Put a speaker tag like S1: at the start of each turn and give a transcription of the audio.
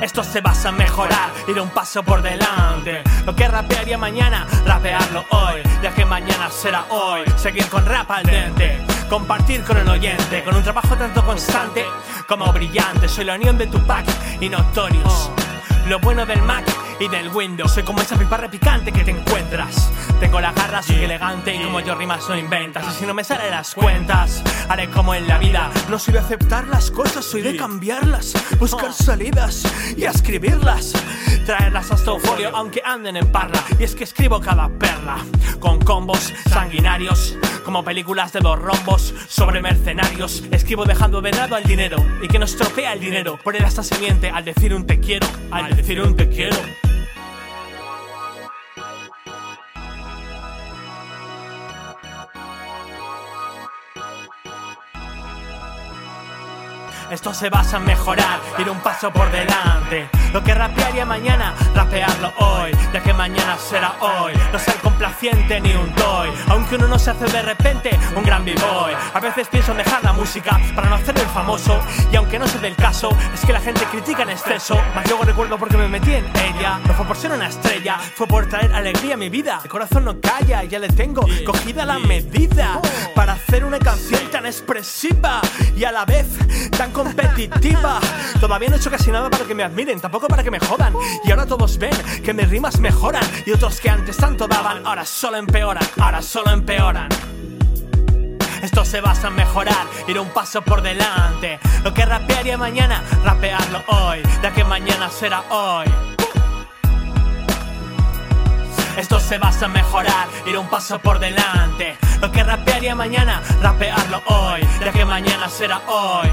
S1: Esto se basa en mejorar, ir un paso por delante. Lo que rapearía mañana, rapearlo hoy, ya que mañana será hoy. Seguir con rap al dente, compartir con el oyente, con un trabajo tanto constante como brillante. Soy la unión de Tupac y Notorious. Lo bueno del Mac y del Windows. Soy como esa pipa repicante que te encuentras. Tengo la garra, soy elegante y como yo rimas no inventas. Y si no me salen las cuentas, haré como en la vida. No soy de aceptar las cosas, soy de cambiarlas. Buscar salidas y escribirlas. Traerlas hasta un folio, aunque anden en parla. Y es que escribo cada perla. Con combos sanguinarios, como películas de dos rombos sobre mercenarios. Escribo dejando de lado al dinero y que no estropea el dinero. Poner esta semiente al decir un te quiero, al decir un te quiero. Esto se basa en mejorar, ir un paso por delante. Lo que rapearía mañana, rapearlo hoy, ya que mañana será hoy. No ser complaciente ni un toy, aunque uno no se hace de repente un gran b-boy. A veces pienso en dejar la música para no hacerme el famoso, y no se dé el caso, es que la gente critica en exceso. Mas luego recuerdo porque me metí en ella. No fue por ser una estrella, fue por traer alegría a mi vida. El corazón no calla, ya le tengo cogida la medida para hacer una canción tan expresiva y a la vez tan competitiva. Todavía no he hecho casi nada para que me admiren, tampoco para que me jodan. Y ahora todos ven que mis rimas mejoran y otros que antes tanto daban, ahora solo empeoran, ahora solo empeoran. Esto se basa en mejorar, ir un paso por delante. Lo que rapearía mañana, rapearlo hoy, ya que mañana será hoy. Esto se basa en mejorar, ir un paso por delante. Lo que rapearía mañana, rapearlo hoy, ya que mañana será hoy.